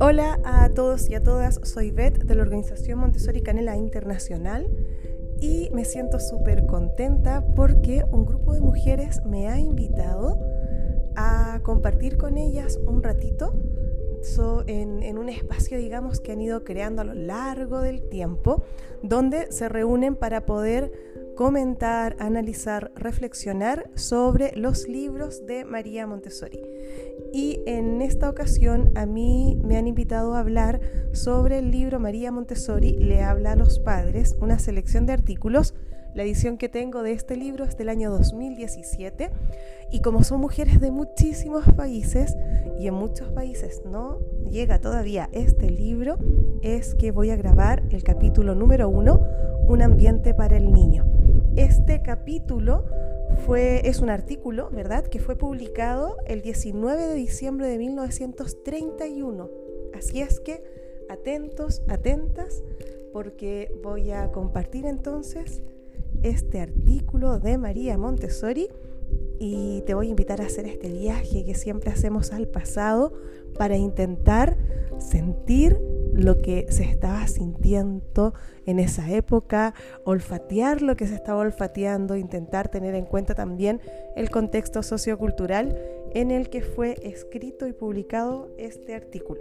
Hola a todos y a todas, soy Beth de la organización Montessori Canela Internacional y me siento súper contenta porque un grupo de mujeres me ha invitado a compartir con ellas un ratito. En, en, un espacio, digamos, que han ido creando a lo largo del tiempo, donde se reúnen para poder comentar, analizar, reflexionar sobre los libros de María Montessori. Y en esta ocasión a mí me han invitado a hablar sobre el libro María Montessori le habla a los padres, una selección de artículos. La edición que tengo de este libro es del año 2017 y como son mujeres de muchísimos países y en muchos países no llega todavía este libro, es que voy a grabar el capítulo número uno, Un ambiente para el niño. Este capítulo fue, es un artículo, ¿verdad?, que fue publicado el 19 de diciembre de 1931. Así es que atentos, atentas, porque voy a compartir entonces este artículo de María Montessori y te voy a invitar a hacer este viaje que siempre hacemos al pasado para intentar sentir lo que se estaba sintiendo en esa época, olfatear lo que se estaba olfateando, intentar tener en cuenta también el contexto sociocultural en el que fue escrito y publicado este artículo.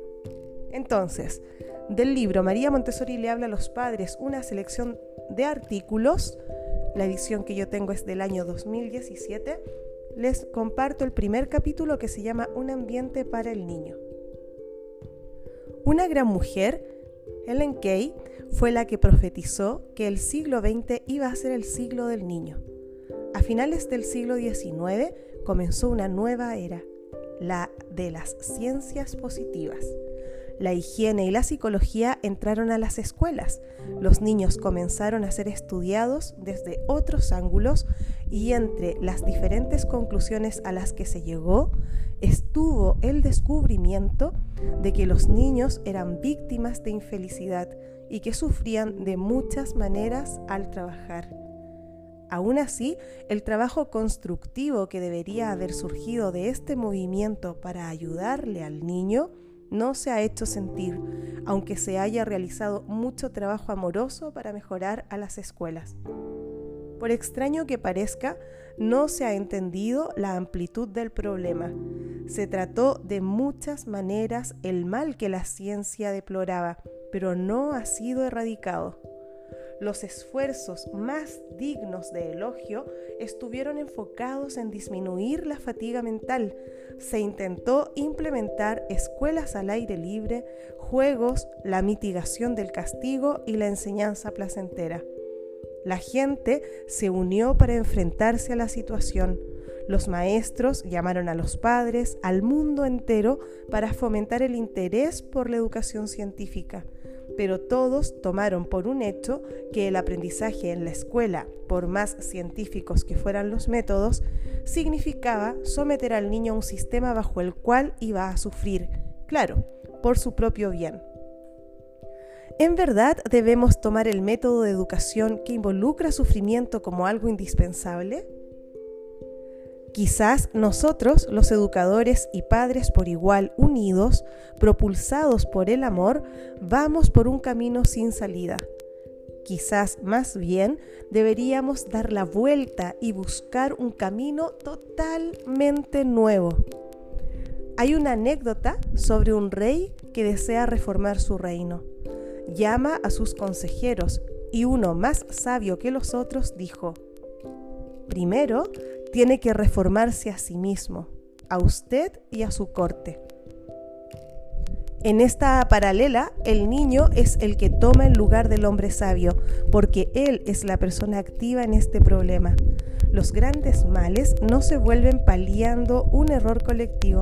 Entonces, del libro María Montessori le habla a los padres, una selección de artículos, la edición que yo tengo es del año 2017, les comparto el primer capítulo que se llama Un ambiente para el niño. Una gran mujer, Helen Kay, fue la que profetizó que el siglo XX iba a ser el siglo del niño. A finales del siglo XIX comenzó una nueva era, la de las ciencias positivas. La higiene y la psicología entraron a las escuelas. Los niños comenzaron a ser estudiados desde otros ángulos y entre las diferentes conclusiones a las que se llegó estuvo el descubrimiento de que los niños eran víctimas de infelicidad y que sufrían de muchas maneras al trabajar. Aún así, el trabajo constructivo que debería haber surgido de este movimiento para ayudarle al niño no se ha hecho sentir, aunque se haya realizado mucho trabajo amoroso para mejorar a las escuelas. Por extraño que parezca, no se ha entendido la amplitud del problema. Se trató de muchas maneras el mal que la ciencia deploraba, pero no ha sido erradicado. Los esfuerzos más dignos de elogio estuvieron enfocados en disminuir la fatiga mental. Se intentó implementar escuelas al aire libre, juegos, la mitigación del castigo y la enseñanza placentera. La gente se unió para enfrentarse a la situación. Los maestros llamaron a los padres, al mundo entero, para fomentar el interés por la educación científica. Pero todos tomaron por un hecho que el aprendizaje en la escuela, por más científicos que fueran los métodos, significaba someter al niño a un sistema bajo el cual iba a sufrir, claro, por su propio bien. ¿En verdad debemos tomar el método de educación que involucra sufrimiento como algo indispensable? Quizás nosotros, los educadores y padres por igual unidos, propulsados por el amor, vamos por un camino sin salida. Quizás más bien deberíamos dar la vuelta y buscar un camino totalmente nuevo. Hay una anécdota sobre un rey que desea reformar su reino llama a sus consejeros y uno más sabio que los otros dijo, primero tiene que reformarse a sí mismo, a usted y a su corte. En esta paralela, el niño es el que toma el lugar del hombre sabio, porque él es la persona activa en este problema. Los grandes males no se vuelven paliando un error colectivo,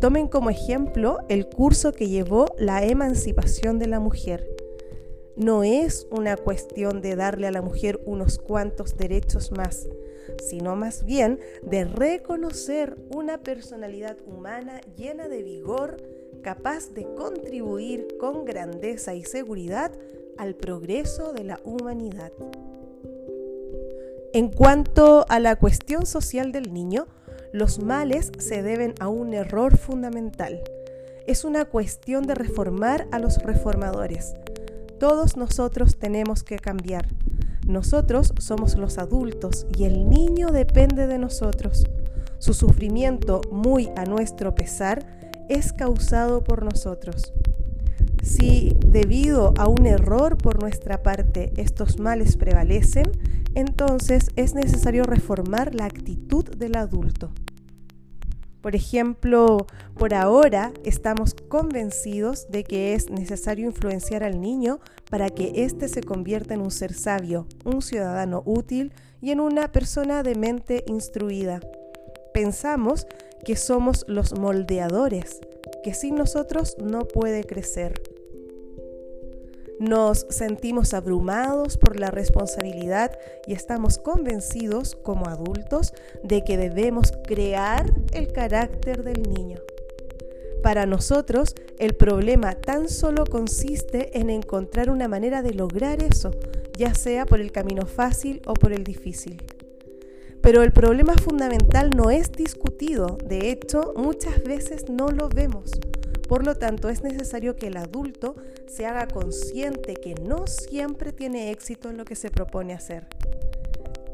Tomen como ejemplo el curso que llevó la emancipación de la mujer. No es una cuestión de darle a la mujer unos cuantos derechos más, sino más bien de reconocer una personalidad humana llena de vigor, capaz de contribuir con grandeza y seguridad al progreso de la humanidad. En cuanto a la cuestión social del niño, los males se deben a un error fundamental. Es una cuestión de reformar a los reformadores. Todos nosotros tenemos que cambiar. Nosotros somos los adultos y el niño depende de nosotros. Su sufrimiento, muy a nuestro pesar, es causado por nosotros. Si debido a un error por nuestra parte estos males prevalecen, entonces es necesario reformar la actitud del adulto. Por ejemplo, por ahora estamos convencidos de que es necesario influenciar al niño para que éste se convierta en un ser sabio, un ciudadano útil y en una persona de mente instruida. Pensamos que somos los moldeadores, que sin nosotros no puede crecer. Nos sentimos abrumados por la responsabilidad y estamos convencidos como adultos de que debemos crear el carácter del niño. Para nosotros, el problema tan solo consiste en encontrar una manera de lograr eso, ya sea por el camino fácil o por el difícil. Pero el problema fundamental no es discutido, de hecho muchas veces no lo vemos. Por lo tanto, es necesario que el adulto se haga consciente que no siempre tiene éxito en lo que se propone hacer.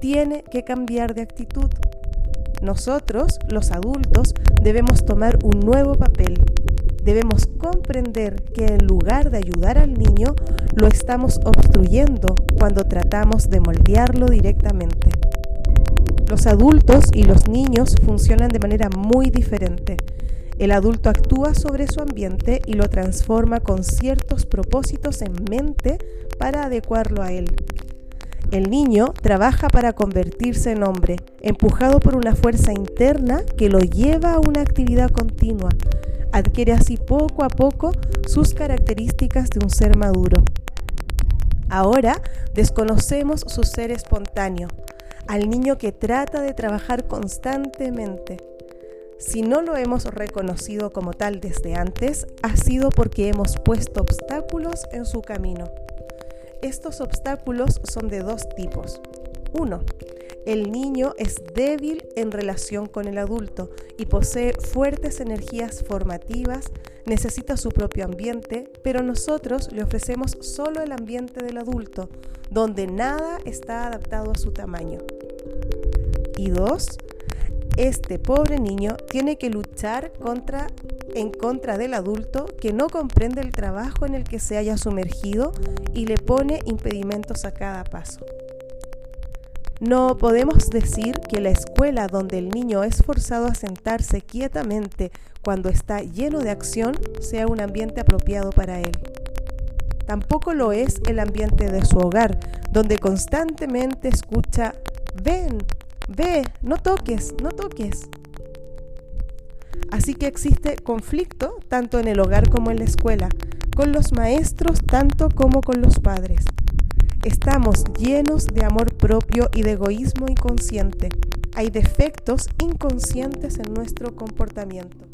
Tiene que cambiar de actitud. Nosotros, los adultos, debemos tomar un nuevo papel. Debemos comprender que en lugar de ayudar al niño, lo estamos obstruyendo cuando tratamos de moldearlo directamente. Los adultos y los niños funcionan de manera muy diferente. El adulto actúa sobre su ambiente y lo transforma con ciertos propósitos en mente para adecuarlo a él. El niño trabaja para convertirse en hombre, empujado por una fuerza interna que lo lleva a una actividad continua. Adquiere así poco a poco sus características de un ser maduro. Ahora desconocemos su ser espontáneo, al niño que trata de trabajar constantemente. Si no lo hemos reconocido como tal desde antes, ha sido porque hemos puesto obstáculos en su camino. Estos obstáculos son de dos tipos. Uno, el niño es débil en relación con el adulto y posee fuertes energías formativas, necesita su propio ambiente, pero nosotros le ofrecemos solo el ambiente del adulto, donde nada está adaptado a su tamaño. Y dos, este pobre niño tiene que luchar en contra del adulto que no comprende el trabajo en el que se haya sumergido y le pone impedimentos a cada paso. No podemos decir que la escuela donde el niño es forzado a sentarse quietamente cuando está lleno de acción sea un ambiente apropiado para él. Tampoco lo es el ambiente de su hogar, donde constantemente escucha, ven, Ve, no toques, no toques. Así que existe conflicto tanto en el hogar como en la escuela, con los maestros tanto como con los padres. Estamos llenos de amor propio y de egoísmo inconsciente. Hay defectos inconscientes en nuestro comportamiento.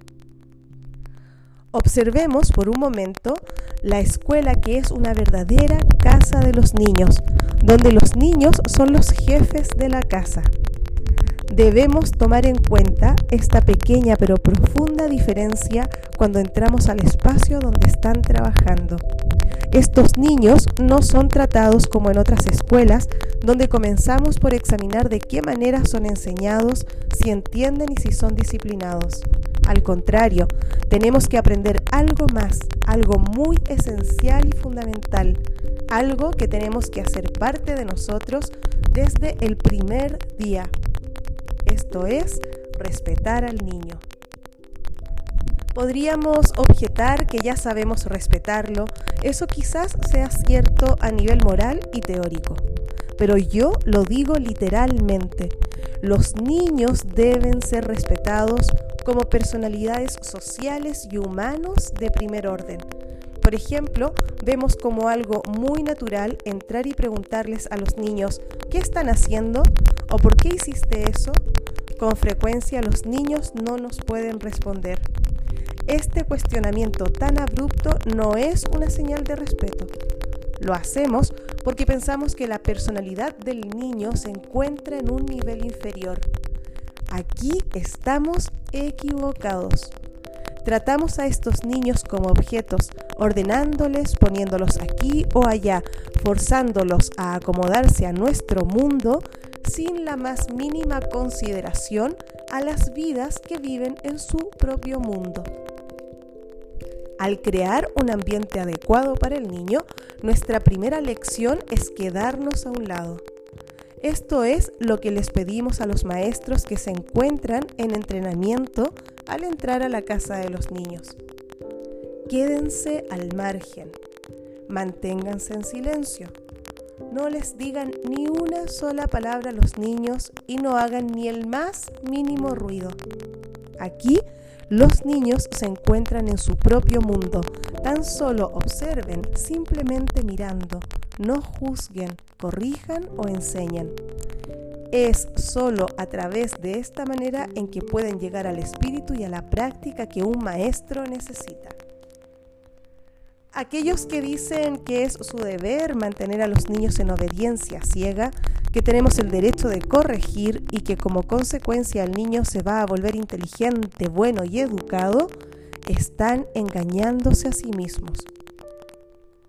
Observemos por un momento la escuela que es una verdadera casa de los niños, donde los niños son los jefes de la casa. Debemos tomar en cuenta esta pequeña pero profunda diferencia cuando entramos al espacio donde están trabajando. Estos niños no son tratados como en otras escuelas, donde comenzamos por examinar de qué manera son enseñados, si entienden y si son disciplinados. Al contrario, tenemos que aprender algo más, algo muy esencial y fundamental, algo que tenemos que hacer parte de nosotros desde el primer día esto es respetar al niño. Podríamos objetar que ya sabemos respetarlo, eso quizás sea cierto a nivel moral y teórico, pero yo lo digo literalmente. Los niños deben ser respetados como personalidades sociales y humanos de primer orden. Por ejemplo, vemos como algo muy natural entrar y preguntarles a los niños, ¿qué están haciendo? ¿O por qué hiciste eso? Con frecuencia los niños no nos pueden responder. Este cuestionamiento tan abrupto no es una señal de respeto. Lo hacemos porque pensamos que la personalidad del niño se encuentra en un nivel inferior. Aquí estamos equivocados. Tratamos a estos niños como objetos, ordenándoles, poniéndolos aquí o allá, forzándolos a acomodarse a nuestro mundo sin la más mínima consideración a las vidas que viven en su propio mundo. Al crear un ambiente adecuado para el niño, nuestra primera lección es quedarnos a un lado. Esto es lo que les pedimos a los maestros que se encuentran en entrenamiento al entrar a la casa de los niños. Quédense al margen, manténganse en silencio, no les digan ni una sola palabra a los niños y no hagan ni el más mínimo ruido. Aquí los niños se encuentran en su propio mundo. Tan solo observen, simplemente mirando. No juzguen, corrijan o enseñen. Es solo a través de esta manera en que pueden llegar al espíritu y a la práctica que un maestro necesita. Aquellos que dicen que es su deber mantener a los niños en obediencia ciega, que tenemos el derecho de corregir y que como consecuencia el niño se va a volver inteligente, bueno y educado, están engañándose a sí mismos.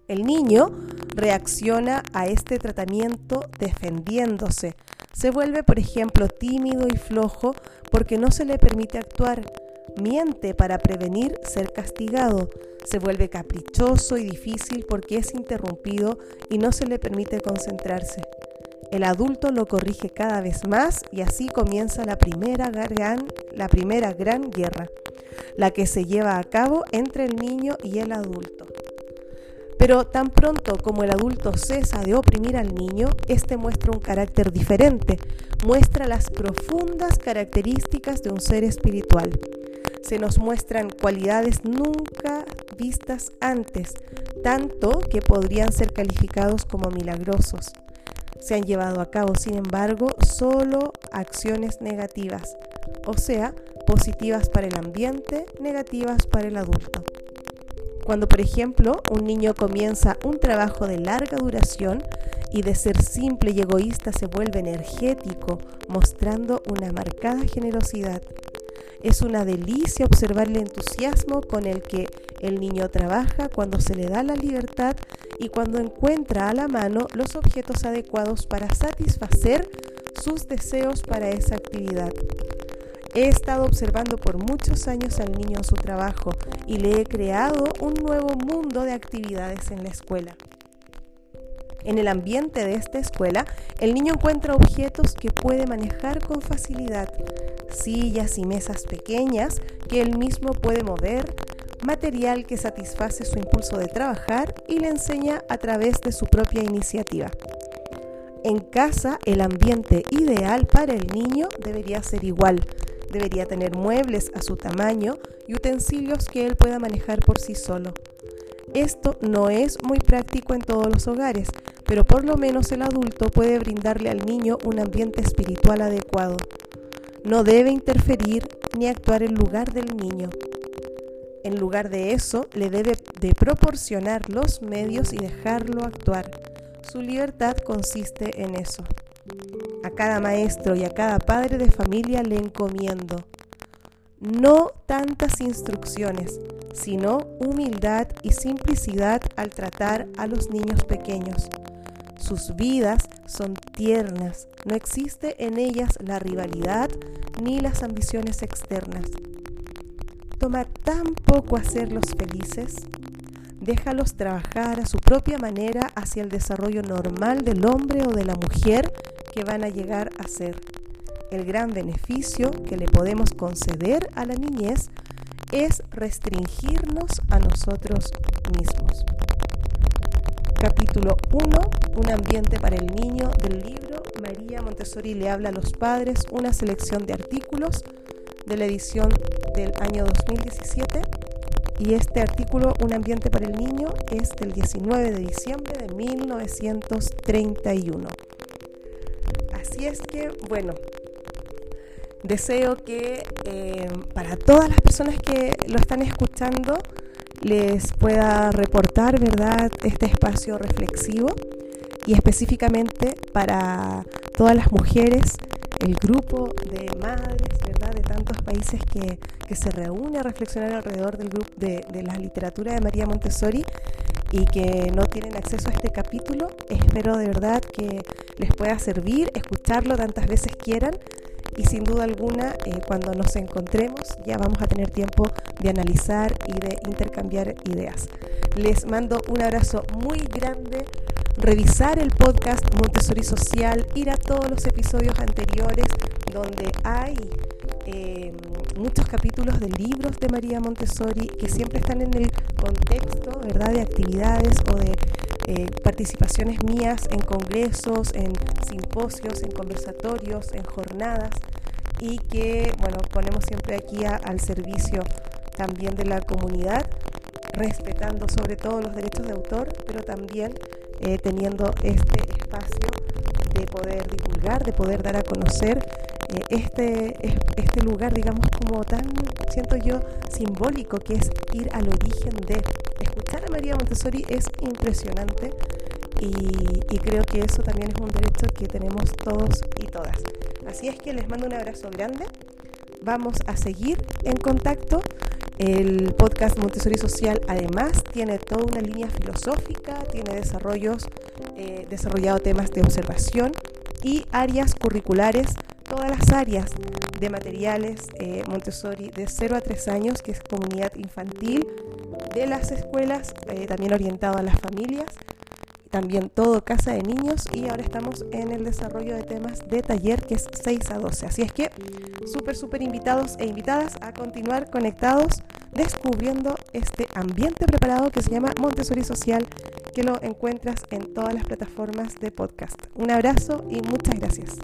El niño reacciona a este tratamiento defendiéndose. Se vuelve, por ejemplo, tímido y flojo porque no se le permite actuar miente para prevenir ser castigado, se vuelve caprichoso y difícil porque es interrumpido y no se le permite concentrarse. El adulto lo corrige cada vez más y así comienza la primera gran, la primera gran guerra, la que se lleva a cabo entre el niño y el adulto. Pero tan pronto como el adulto cesa de oprimir al niño, éste muestra un carácter diferente, muestra las profundas características de un ser espiritual se nos muestran cualidades nunca vistas antes, tanto que podrían ser calificados como milagrosos. Se han llevado a cabo, sin embargo, solo acciones negativas, o sea, positivas para el ambiente, negativas para el adulto. Cuando, por ejemplo, un niño comienza un trabajo de larga duración y de ser simple y egoísta se vuelve energético, mostrando una marcada generosidad, es una delicia observar el entusiasmo con el que el niño trabaja cuando se le da la libertad y cuando encuentra a la mano los objetos adecuados para satisfacer sus deseos para esa actividad. He estado observando por muchos años al niño en su trabajo y le he creado un nuevo mundo de actividades en la escuela. En el ambiente de esta escuela, el niño encuentra objetos que puede manejar con facilidad, sillas y mesas pequeñas que él mismo puede mover, material que satisface su impulso de trabajar y le enseña a través de su propia iniciativa. En casa, el ambiente ideal para el niño debería ser igual. Debería tener muebles a su tamaño y utensilios que él pueda manejar por sí solo. Esto no es muy práctico en todos los hogares, pero por lo menos el adulto puede brindarle al niño un ambiente espiritual adecuado. No debe interferir ni actuar en lugar del niño. En lugar de eso, le debe de proporcionar los medios y dejarlo actuar. Su libertad consiste en eso. A cada maestro y a cada padre de familia le encomiendo no tantas instrucciones, sino humildad y simplicidad al tratar a los niños pequeños. Sus vidas son tiernas, no existe en ellas la rivalidad ni las ambiciones externas. Toma tan poco hacerlos felices, déjalos trabajar a su propia manera hacia el desarrollo normal del hombre o de la mujer que van a llegar a ser el gran beneficio que le podemos conceder a la niñez es restringirnos a nosotros mismos. Capítulo 1. Un ambiente para el niño del libro María Montessori le habla a los padres, una selección de artículos de la edición del año 2017. Y este artículo, Un ambiente para el niño, es del 19 de diciembre de 1931. Así es que, bueno, Deseo que eh, para todas las personas que lo están escuchando les pueda reportar, ¿verdad?, este espacio reflexivo y específicamente para todas las mujeres el grupo de madres, ¿verdad? De tantos países que, que se reúne a reflexionar alrededor del grupo de, de la literatura de María Montessori y que no tienen acceso a este capítulo, espero de verdad que les pueda servir, escucharlo tantas veces quieran y sin duda alguna eh, cuando nos encontremos ya vamos a tener tiempo de analizar y de intercambiar ideas. Les mando un abrazo muy grande, revisar el podcast Montessori Social, ir a todos los episodios anteriores donde hay eh, muchos capítulos de libros de María Montessori que siempre están en el contexto ¿verdad? de actividades o de eh, participaciones mías en congresos, en simposios, en conversatorios, en jornadas y que, bueno, ponemos siempre aquí al servicio también de la comunidad, respetando sobre todo los derechos de autor, pero también eh, teniendo este espacio de poder divulgar, de poder dar a conocer eh, este, este lugar, digamos, como tan, siento yo, simbólico, que es ir al origen de escuchar a María Montessori es impresionante y, creo que eso también es un derecho que tenemos todos y todas. Así es que les mando un abrazo grande. Vamos a seguir en contacto. El podcast Montessori Social además tiene toda una línea filosófica, tiene desarrollos, eh, desarrollado temas de observación y áreas curriculares, todas las áreas de materiales eh, Montessori de 0 a 3 años, que es comunidad infantil, de las escuelas, eh, también orientado a las familias, también todo casa de niños y ahora estamos en el desarrollo de temas de taller que es 6 a 12. Así es que súper, súper invitados e invitadas a continuar conectados descubriendo este ambiente preparado que se llama Montessori Social, que lo encuentras en todas las plataformas de podcast. Un abrazo y muchas gracias.